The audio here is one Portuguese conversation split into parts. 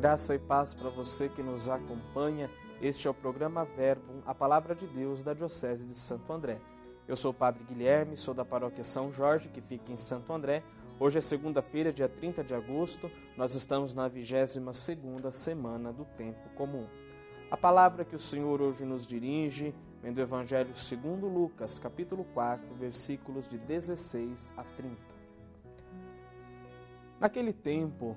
Graça e paz para você que nos acompanha. Este é o programa Verbo, a palavra de Deus da Diocese de Santo André. Eu sou o Padre Guilherme, sou da paróquia São Jorge, que fica em Santo André. Hoje é segunda-feira, dia 30 de agosto. Nós estamos na 22 segunda semana do tempo comum. A palavra que o Senhor hoje nos dirige vem do Evangelho segundo Lucas, capítulo 4, versículos de 16 a 30. Naquele tempo,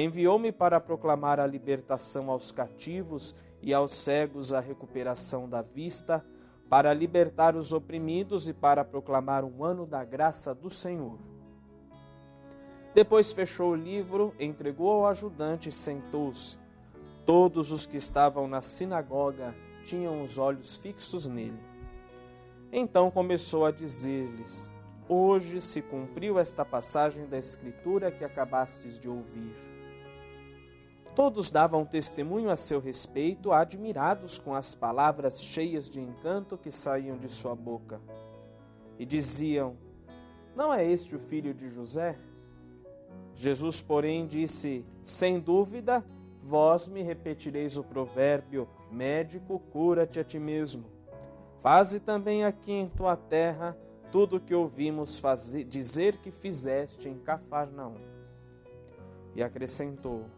Enviou-me para proclamar a libertação aos cativos e aos cegos a recuperação da vista, para libertar os oprimidos e para proclamar um ano da graça do Senhor. Depois fechou o livro, entregou ao ajudante e sentou-se. Todos os que estavam na sinagoga tinham os olhos fixos nele. Então começou a dizer-lhes: Hoje se cumpriu esta passagem da Escritura que acabastes de ouvir. Todos davam testemunho a seu respeito, admirados com as palavras cheias de encanto que saíam de sua boca. E diziam: Não é este o filho de José? Jesus, porém, disse: Sem dúvida, vós me repetireis o provérbio: Médico, cura-te a ti mesmo. Faze também aqui em tua terra tudo o que ouvimos fazer, dizer que fizeste em Cafarnaum. E acrescentou: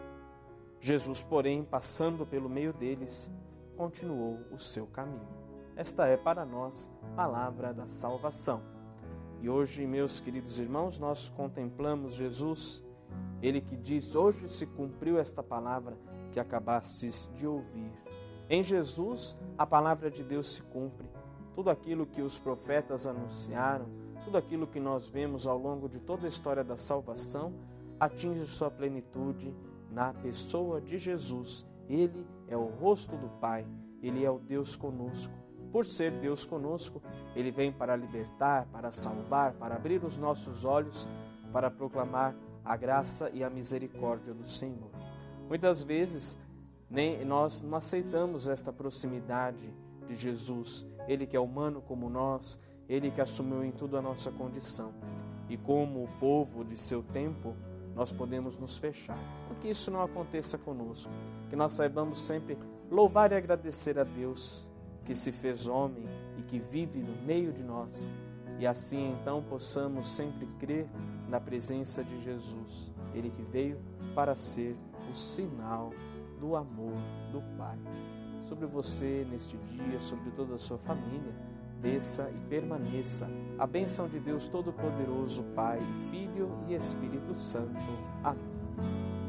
Jesus, porém, passando pelo meio deles, continuou o seu caminho. Esta é para nós palavra da salvação. E hoje, meus queridos irmãos, nós contemplamos Jesus, ele que diz: Hoje se cumpriu esta palavra que acabastes de ouvir. Em Jesus, a palavra de Deus se cumpre. Tudo aquilo que os profetas anunciaram, tudo aquilo que nós vemos ao longo de toda a história da salvação, atinge sua plenitude na pessoa de Jesus. Ele é o rosto do Pai, ele é o Deus conosco. Por ser Deus conosco, ele vem para libertar, para salvar, para abrir os nossos olhos, para proclamar a graça e a misericórdia do Senhor. Muitas vezes nem nós não aceitamos esta proximidade de Jesus, ele que é humano como nós, ele que assumiu em tudo a nossa condição. E como o povo de seu tempo, nós podemos nos fechar. Que isso não aconteça conosco. Que nós saibamos sempre louvar e agradecer a Deus que se fez homem e que vive no meio de nós. E assim então possamos sempre crer na presença de Jesus, Ele que veio para ser o sinal do amor do Pai. Sobre você neste dia, sobre toda a sua família, desça e permaneça a bênção de Deus Todo-Poderoso, Pai, Filho e Espírito Santo. Amém.